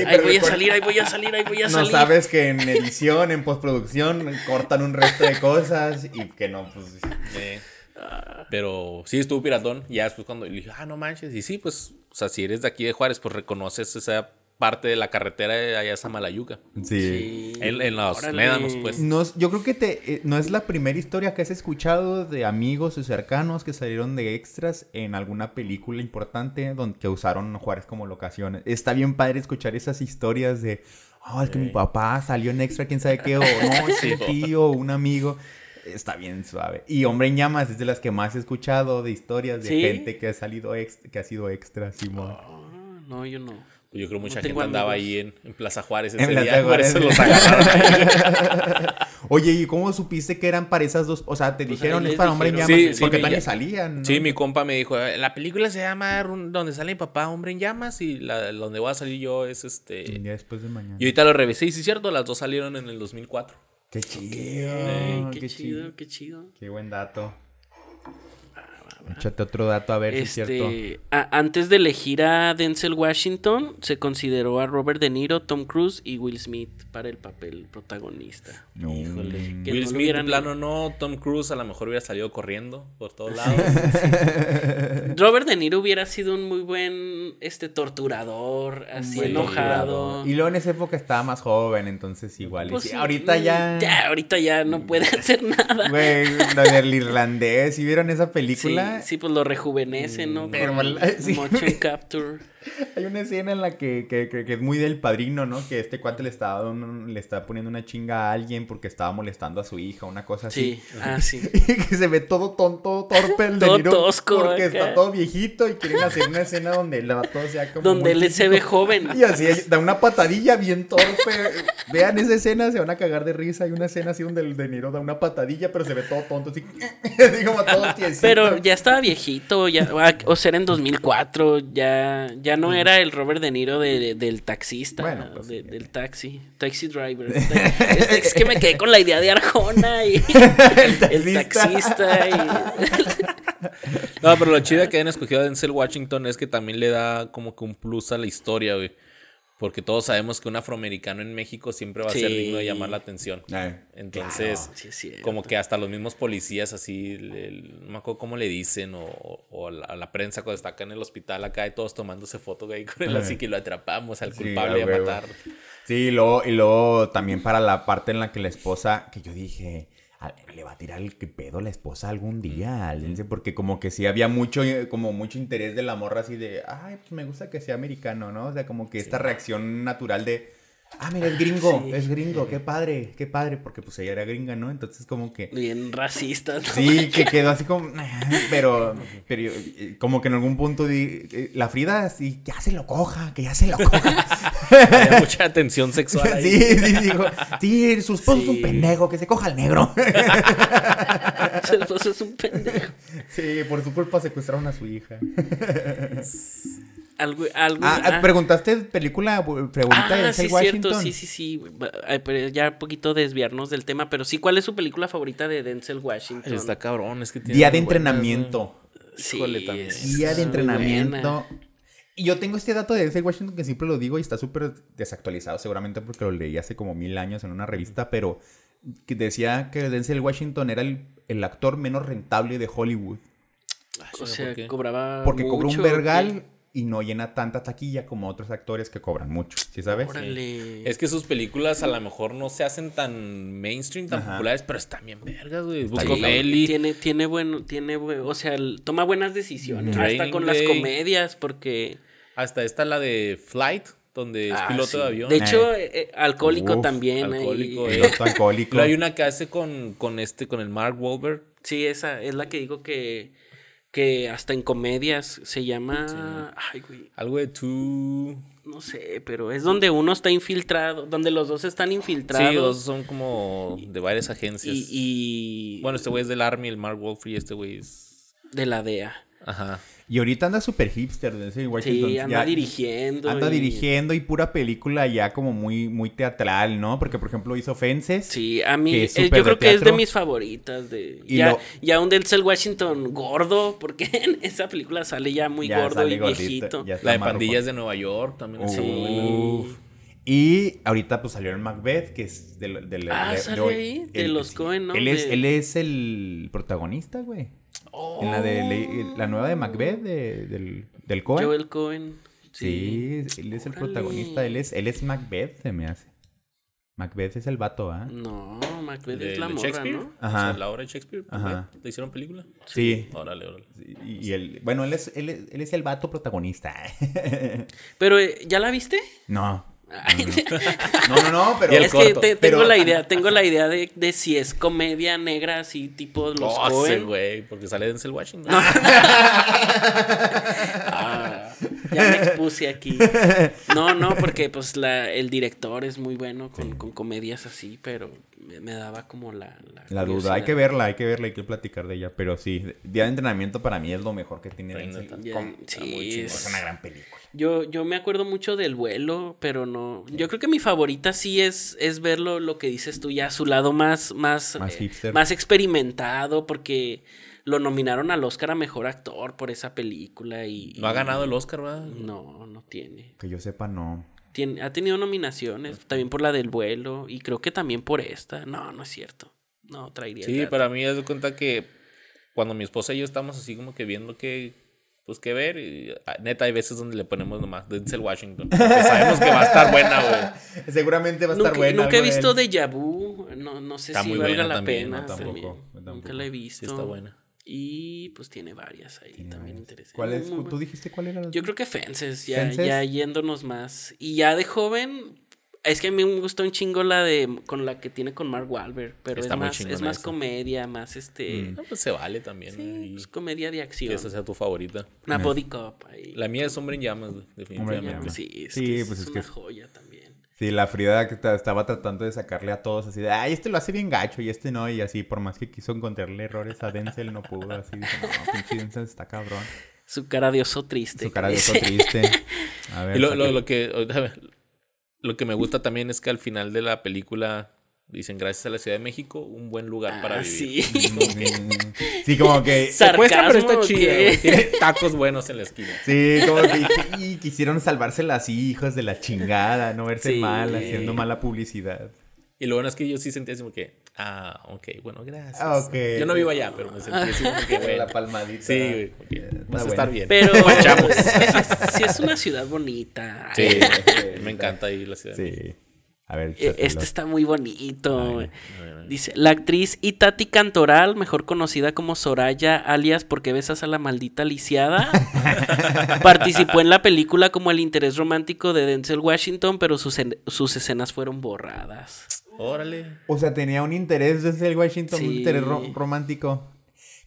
ahí voy a salir, ahí voy a salir, ahí voy a salir. No sabes que en <laughs> edición, en postproducción, cortan un resto de cosas y que no, pues. Pero sí estuvo piratón. Ya después cuando le dije, ah, no manches. Y sí, pues, o sea, si eres de aquí de Juárez, pues reconoces esa parte de la carretera de allá a Samalayuca. Sí. En, los médanos, pues. No, yo creo que te, eh, no es la primera historia que has escuchado de amigos o cercanos que salieron de extras en alguna película importante donde que usaron Juárez como locación. Está bien padre escuchar esas historias de, oh, es que mi papá salió en extra, quién sabe qué, o no, <laughs> es un tío, un amigo. Está bien suave. Y Hombre en Llamas es de las que más he escuchado de historias de gente que ha salido que ha sido extra, Simón. Ah, no, yo no. Yo creo que mucha gente andaba ahí en, Plaza Juárez ese en día, por eso los agarraron <laughs> Oye, ¿y cómo supiste que eran para esas dos? O sea, te pues dijeron es para Hombre en Llamas sí, porque también salían. Sí, mi compa me dijo, la película se llama donde sale mi papá, Hombre en Llamas, y la, donde voy a salir yo es este... Y después de mañana. Y ahorita lo revisé, y sí es cierto, las dos salieron en el 2004. Qué chido. qué, chido, qué chido. Qué buen dato. Échate otro dato a ver si es cierto. Este, antes de elegir a Denzel Washington, se consideró a Robert De Niro, Tom Cruise y Will Smith para el papel protagonista. Híjole. Will Smith en plano no, Tom Cruise a lo mejor hubiera salido corriendo por todos lados. <laughs> Robert De Niro hubiera sido un muy buen este torturador, así enojado. Y luego en esa época estaba más joven, entonces igual. Pues ahorita ya... Ya, ahorita ya no puede hacer nada. Güey, del irlandés, ¿y vieron esa película? Sí, pues lo rejuvenece, ¿no? Pero, <laughs> motion capture. <laughs> Hay una escena en la que, es muy del padrino, ¿no? Que este cuate le está, le está poniendo una chinga a alguien porque estaba molestando a su hija, una cosa así. Sí, ah, sí. <laughs> y que se ve todo tonto, torpe el <laughs> todo tosco. Porque está todo viejito y quieren hacer una escena donde el vato sea como. Donde él se ve joven. Y así da una patadilla bien torpe. Vean esa escena, se van a cagar de risa. Hay una escena así donde el De Niro da una patadilla, pero se ve todo tonto, así, así como todo tiesito. Pero ya estaba viejito, ya, o sea, en 2004, ya, ya ya no era el Robert De Niro del taxista, pues del taxi, taxi driver. <laughs> es, que me quedé con la idea de Arjona y <laughs> el taxista. <laughs> no, pero lo chido que hayan escogido a Denzel Washington es que también le da como que un plus a la historia, güey. Porque todos sabemos que un afroamericano en México siempre va a ser digno de llamar la atención. Entonces, como que hasta los mismos policías así, no me acuerdo cómo le dicen, o, a la prensa cuando está acá en el hospital, acá y todos tomándose fotos ahí con él, así que lo atrapamos al culpable de matar. Sí, y luego, y luego también para la parte en la que la esposa, que yo dije, le va a tirar el pedo a la esposa algún día, porque como que sí había mucho, como mucho interés de la morra así de, ay, pues me gusta que sea americano, ¿no? O sea, como que esta reacción natural de, Ah, mira, es gringo, es gringo, qué padre, qué padre, porque pues ella era gringa, ¿no? Entonces como que... Bien racista. Sí, que quedó así como... <laughs> Pero, pero eh, como que en algún punto di, eh, la Frida sí, ya se lo coja, que ya se lo coja. <laughs> Había <laughs> mucha atención sexual ahí. Sí, sí, dijo, sí, su esposo es un pendejo, que se coja al negro. <laughs> su esposo es un pendejo. Sí, por su culpa secuestraron a su hija. Algo, algo, ah, ah, preguntaste película pregunta ah, de sí, cierto, sí, sí, sí. Ya un poquito desviarnos del tema, pero sí, ¿cuál es su película favorita de Denzel Washington? Está cabrón, es que tiene Día de entrenamiento. Sí, Día de entrenamiento. Y yo tengo este dato de Denzel Washington que siempre lo digo y está súper desactualizado, seguramente porque lo leí hace como mil años en una revista, pero que decía que Denzel Washington era el, el actor menos rentable de Hollywood. o sea, cobraba. Porque cobró un vergal y no llena tanta taquilla como otros actores que cobran mucho, ¿sí sabes? Es que sus películas a lo mejor no se hacen tan mainstream, tan populares, pero están bien vergas, güey. Busco Tiene, tiene bueno, tiene, o sea, toma buenas decisiones. Hasta con las comedias, porque... Hasta esta la de Flight, donde es ah, piloto de avión. De hecho, eh, eh, alcohólico también. Alcohólico. alcohólico. Pero hay una que hace con, con este, con el Mark Wahlberg. Sí, esa es la que digo que que hasta en comedias se llama. Ay, güey. Algo de tú. No sé, pero es donde uno está infiltrado, donde los dos están infiltrados. Sí, los son como de varias agencias. Y. Bueno, este güey es del Army, el Mark Wolf, y este güey es. De la DEA. Ajá. Y ahorita anda súper hipster, ese Washington. Sí, anda dirigiendo. Anda dirigiendo y pura película ya como muy, muy teatral, ¿no? Porque, por ejemplo, hizo Fences. Sí, a mí eh, yo creo que es de mis favoritas. De, ya, ya un Denzel Washington gordo, porque <laughs> en esa película sale ya muy gordo y viejito. La de Pandillas de Nueva York también. sí. Y ahorita pues salió el Macbeth, que es de, de, ah, ¿salió ahí? De los Cohen, ¿no? Él es, él es el protagonista, güey. En la de la nueva de Macbeth de, del, del Cohen. Joel Cohen. Sí, él es el protagonista, él es, él es Macbeth, se me hace. Macbeth es el vato, ¿ah? No, Macbeth es la morra, ¿no? Ajá. la obra de Shakespeare. Ajá. ¿Le hicieron película? Sí. Órale, órale. Y, y el, bueno, él es, él, es, él es el vato protagonista. <laughs> Pero, ¿ya la viste? No. <laughs> No, no, no, pero. Es que tengo la idea, tengo la idea de, de, si es comedia negra, así tipo los güey, porque sale Denzel Washington. ah, <laughs> ya me expuse aquí. <laughs> No, no, porque pues la, el director es muy bueno con, con comedias así, pero me, daba como la... La, duda, hay que verla, hay que verla, hay que platicar de ella, pero sí, Día de Entrenamiento para mí es lo mejor que tiene. sí, es, una gran película. Yo, yo me acuerdo mucho del vuelo, pero no... Yo creo que mi favorita sí es, es verlo, lo que dices tú, ya a su lado más, más, eh, más experimentado, porque lo nominaron al Oscar a Mejor Actor por esa película y... ¿No ha ganado el Oscar, verdad? No, no tiene. Que yo sepa, no ha tenido nominaciones, también por la del vuelo y creo que también por esta. No, no es cierto. No, traería. Sí, para mí es de cuenta que cuando mi esposa y yo estamos así como que viendo que, pues qué ver, y, ah, neta hay veces donde le ponemos nomás Denzel Washington. <laughs> sabemos que va a estar buena, güey. Seguramente va a estar buena. Nunca he visto de Vu, no, no sé si valga la pena. tampoco, Nunca la he visto. está buena. Y pues tiene varias ahí también interesantes. ¿Cuál es? ¿Tú dijiste cuál era? Yo creo que Fences, ya, ya yéndonos más. Y ya de joven, es que a mí me gustó un chingo la de con la que tiene con Mark Wahlberg, pero es más, es más comedia, más este. Mm. pues se vale también. Sí, es comedia de acción. Que esa sea tu favorita. Una body cop ahí. La mía es Hombre en llamas, definitivamente. Sí, es, sí, pues es, una joya también. Sí, la Frida que estaba tratando de sacarle a todos así de, ay, este lo hace bien gacho y este no, y así, por más que quiso encontrarle errores a Denzel, no pudo, así, dice, no, pinche Denzel está cabrón. Su cara de oso triste. Su cara de oso triste. <laughs> A ver, y lo, lo, lo, que, lo que me gusta también es que al final de la película Dicen, gracias a la Ciudad de México, un buen lugar para ah, vivir. Sí. <laughs> sí, como que. Se cuesta, pero está chido. Tiene tacos buenos en la esquina. Sí, como que <laughs> quisieron salvarse las hijas de la chingada, no verse mal, haciendo mala publicidad. Y lo bueno es que yo sí sentía así como que, ah, ok, bueno, gracias. Ah, okay. Yo no vivo allá, pero me sentí así como que, <laughs> bueno. La palmadita. Sí, güey. Vas a estar bien. Pero sí es una ciudad bonita. Sí, me encanta ahí la ciudad. Sí. E, este está muy bonito. Dice, la actriz Itati Cantoral, mejor conocida como Soraya, alias porque besas a la maldita lisiada, <laughs> participó en la película como el interés romántico de Denzel Washington, pero sus, sus escenas fueron borradas. Órale. O sea, tenía un interés Denzel Washington, un interés romántico.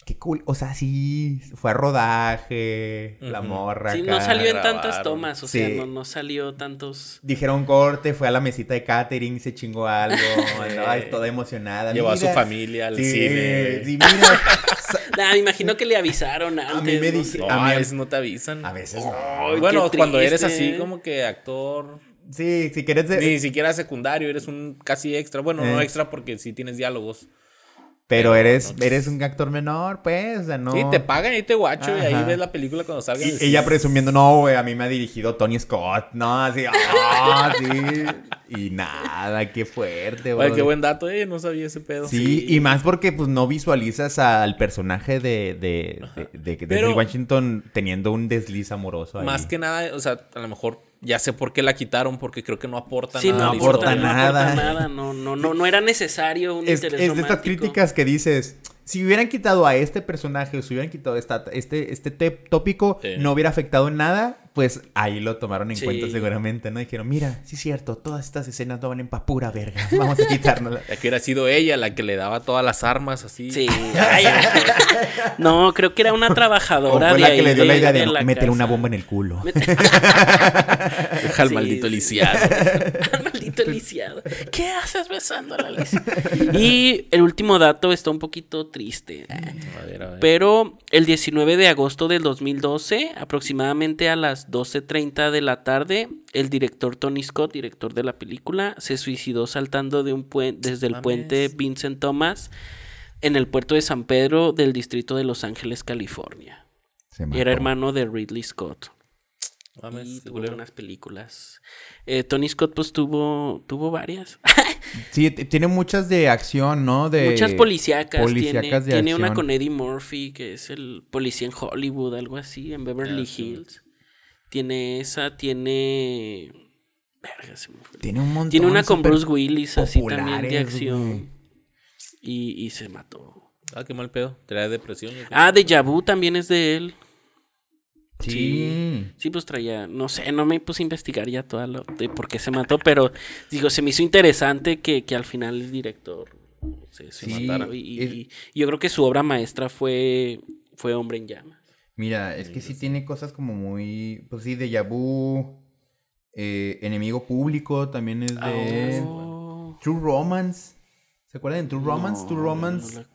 Qué cool. O sea, sí, fue a rodaje, la morra. Sí, no salió en tantas tomas, o sea, no, no, salió tantos. Dijeron corte, fue a la mesita de catering, se chingó algo, <laughs> andaba toda emocionada. Llevó a su familia al cine. Sí, mira. <laughs> me imagino que le avisaron antes. A mí me dice, no, a, veces no te avisan. A veces no. bueno, cuando eres así como que actor. Sí, si quieres. Ni siquiera secundario, eres un casi extra. Bueno, no eh. extra porque sí tienes diálogos. Pero, eres, eres un actor menor, pues, o sea, no. Sí, te pagan y te guacho y ahí ves la película cuando salga. Y ella presumiendo, no, güey, a mí me ha dirigido Tony Scott, no, así, ah, sí. Y nada, qué fuerte, güey. qué buen dato, eh, no sabía ese pedo. Sí, y más porque, pues, no visualizas al personaje de, de, de, de, Washington teniendo un desliz amoroso ahí. Más que nada, o sea, a lo mejor ya sé por qué la quitaron, porque creo que no aporta sí, nada. No aporta nada. nada. No, no, no, no era necesario un es, Es de estas críticas que dices, si hubieran quitado a este personaje o si hubieran quitado esta, este, este tópico, no hubiera afectado en nada, pues ahí lo tomaron en cuenta seguramente, ¿no? Dijeron, mira, sí es cierto, todas estas escenas no van en pa' pura verga, <laughs> vamos a quitárnosla. que hubiera sido ella la que le daba todas las armas así. Sí. no, creo que era una trabajadora. O fue la que le dio la idea de, meter una bomba en el culo. <laughs> Deja al maldito lisiado. <laughs> ¿Qué haces besando a la lisiada? <laughs> Y el último dato está un poquito triste. Pero el 19 de agosto del 2012, aproximadamente a las 12.30 de la tarde, el director Tony Scott, director de la película, se suicidó saltando de un desde el puente Vincent Thomas en el puerto de San Pedro del distrito de Los Ángeles, California. Era hermano de Ridley Scott. Y tuvo unas películas. Eh, Tony Scott pues tuvo, tuvo varias. <laughs> sí, tiene muchas de acción, ¿no? De muchas policíacas. tiene, tiene una con Eddie Murphy, que es el policía en Hollywood, algo así, en Beverly Hills. Tiene esa, tiene... Verga, se me fue. Tiene un montón. Tiene una con Bruce Willis, así también de acción. Y, y se mató. Ah, qué mal pedo. Trae depresión. Ah, de Yabu también es de él. Sí. sí. pues traía, no sé, no me puse a investigar ya todo lo de por qué se mató, pero digo, se me hizo interesante que, al final el director se, matara. Y, yo creo que su obra maestra fue, fue Hombre en Llamas. Mira, es que sí tiene cosas como muy, pues sí, de Yabu, eh, Enemigo Público, también es de oh. True Romance. ¿Se acuerdan de True Romance? True Romance.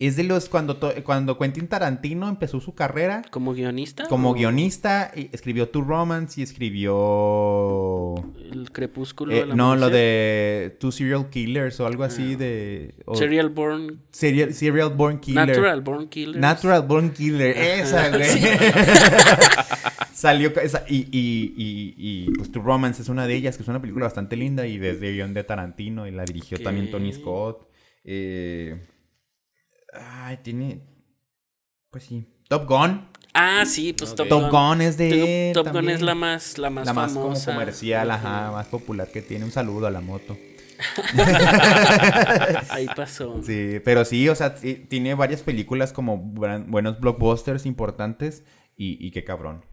Es de los cuando, cuando Quentin Tarantino empezó su carrera. ¿Como guionista? Como guionista, escribió Two Romance y escribió. El Crepúsculo. Eh, no, lo de Two Serial Killers o algo así ah. de. serial Born. Serial, serial Born Killer. Natural Born Killer. Natural Born Killer. Esa, <laughs> güey. <laughs> Salió esa, y, y, y, y, pues Two Romance es una de ellas, que es una película bastante linda y desde guion de Tarantino y la dirigió también Tony Scott. Eh. Ay, tiene. Pues sí. Top Gun. Ah, sí, pues Top, Top Gun. es de. Top, Gun es la más, la más, la más como comercial, ajá, más popular que tiene. Un saludo a la moto. <laughs> Ahí pasó. Sí, pero sí, o sea, tiene varias películas como buenos blockbusters importantes y, y qué cabrón.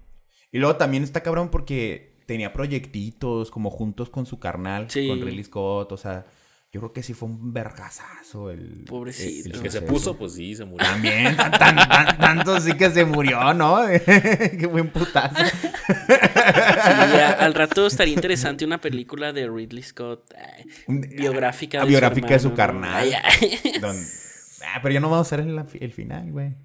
Y luego también está cabrón porque tenía proyectitos como juntos con su carnal, con Ridley Scott, o sea, yo creo que sí fue un vergazazo el... Pobrecito. El, que se puso, pues sí, se murió. También, tanto sí que se murió, ¿no? <laughs> Qué buen putazo. Sí, al rato estaría interesante una película de Ridley Scott, biográfica. de biográfica su de su carnal. ah, pero ya no vamos a ver el, el final, güey.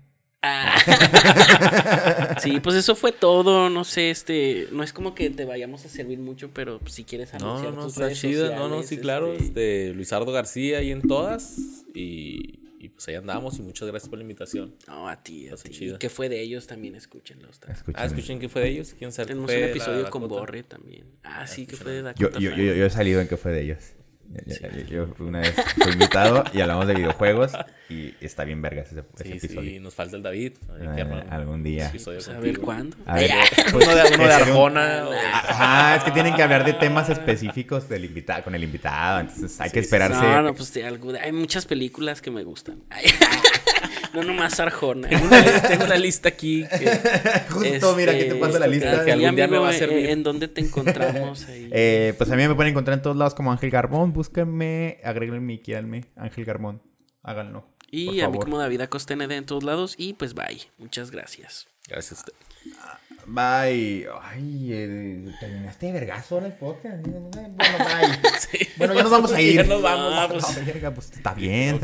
Ah. <laughs> sí, pues eso fue todo. No sé, este, no es como que te vayamos a servir mucho, pero si quieres anunciar no, no, tus redes chido, no, no, sí, claro. Este, Luisardo García ahí en todas y, y, pues ahí andamos y muchas gracias por la invitación. No, a ti, a ti. ¿Qué fue de ellos? También escúchenlos. Ah, escuchen qué fue de ellos. ¿Quién sabe? Tenemos un episodio con Borre también. Ah, sí, que fue de Dakota. Yo, yo, yo, yo he salido en qué fue de ellos. Yo, una vez fui invitado y hablamos de videojuegos y está bien vergas ese, sí, episodio. Sí, nos falta el David. Eh, algún día. Pues a ver cuándo. A ver, <laughs> uno de, uno de Arjona. Ajá, es que tienen que hablar de temas específicos del invitado, con el invitado, entonces hay que esperarse. No, no, pues hay muchas películas que me gustan. <laughs> No nomás Arjona. Tengo una, lista aquí. <laughs> Justo, mira, aquí te este, pasa la lista. Que algún día me va a servir. ¿En dónde te encontramos? Ahí? <laughs> Eh, pues a mí me pueden encontrar en todos lados como Ángel Garbón. Búsquenme, agréguenme, quieranme. Ángel Garbón. Háganlo. Y a mí como David Acosta ND en todos lados. Y pues bye. Muchas gracias. Gracias a usted. Bye. Ay, eh, terminaste de vergazo el podcast. Bueno, bye. <laughs> Bueno, ya nos vamos a ir. Ya nos vamos. pues, está bien.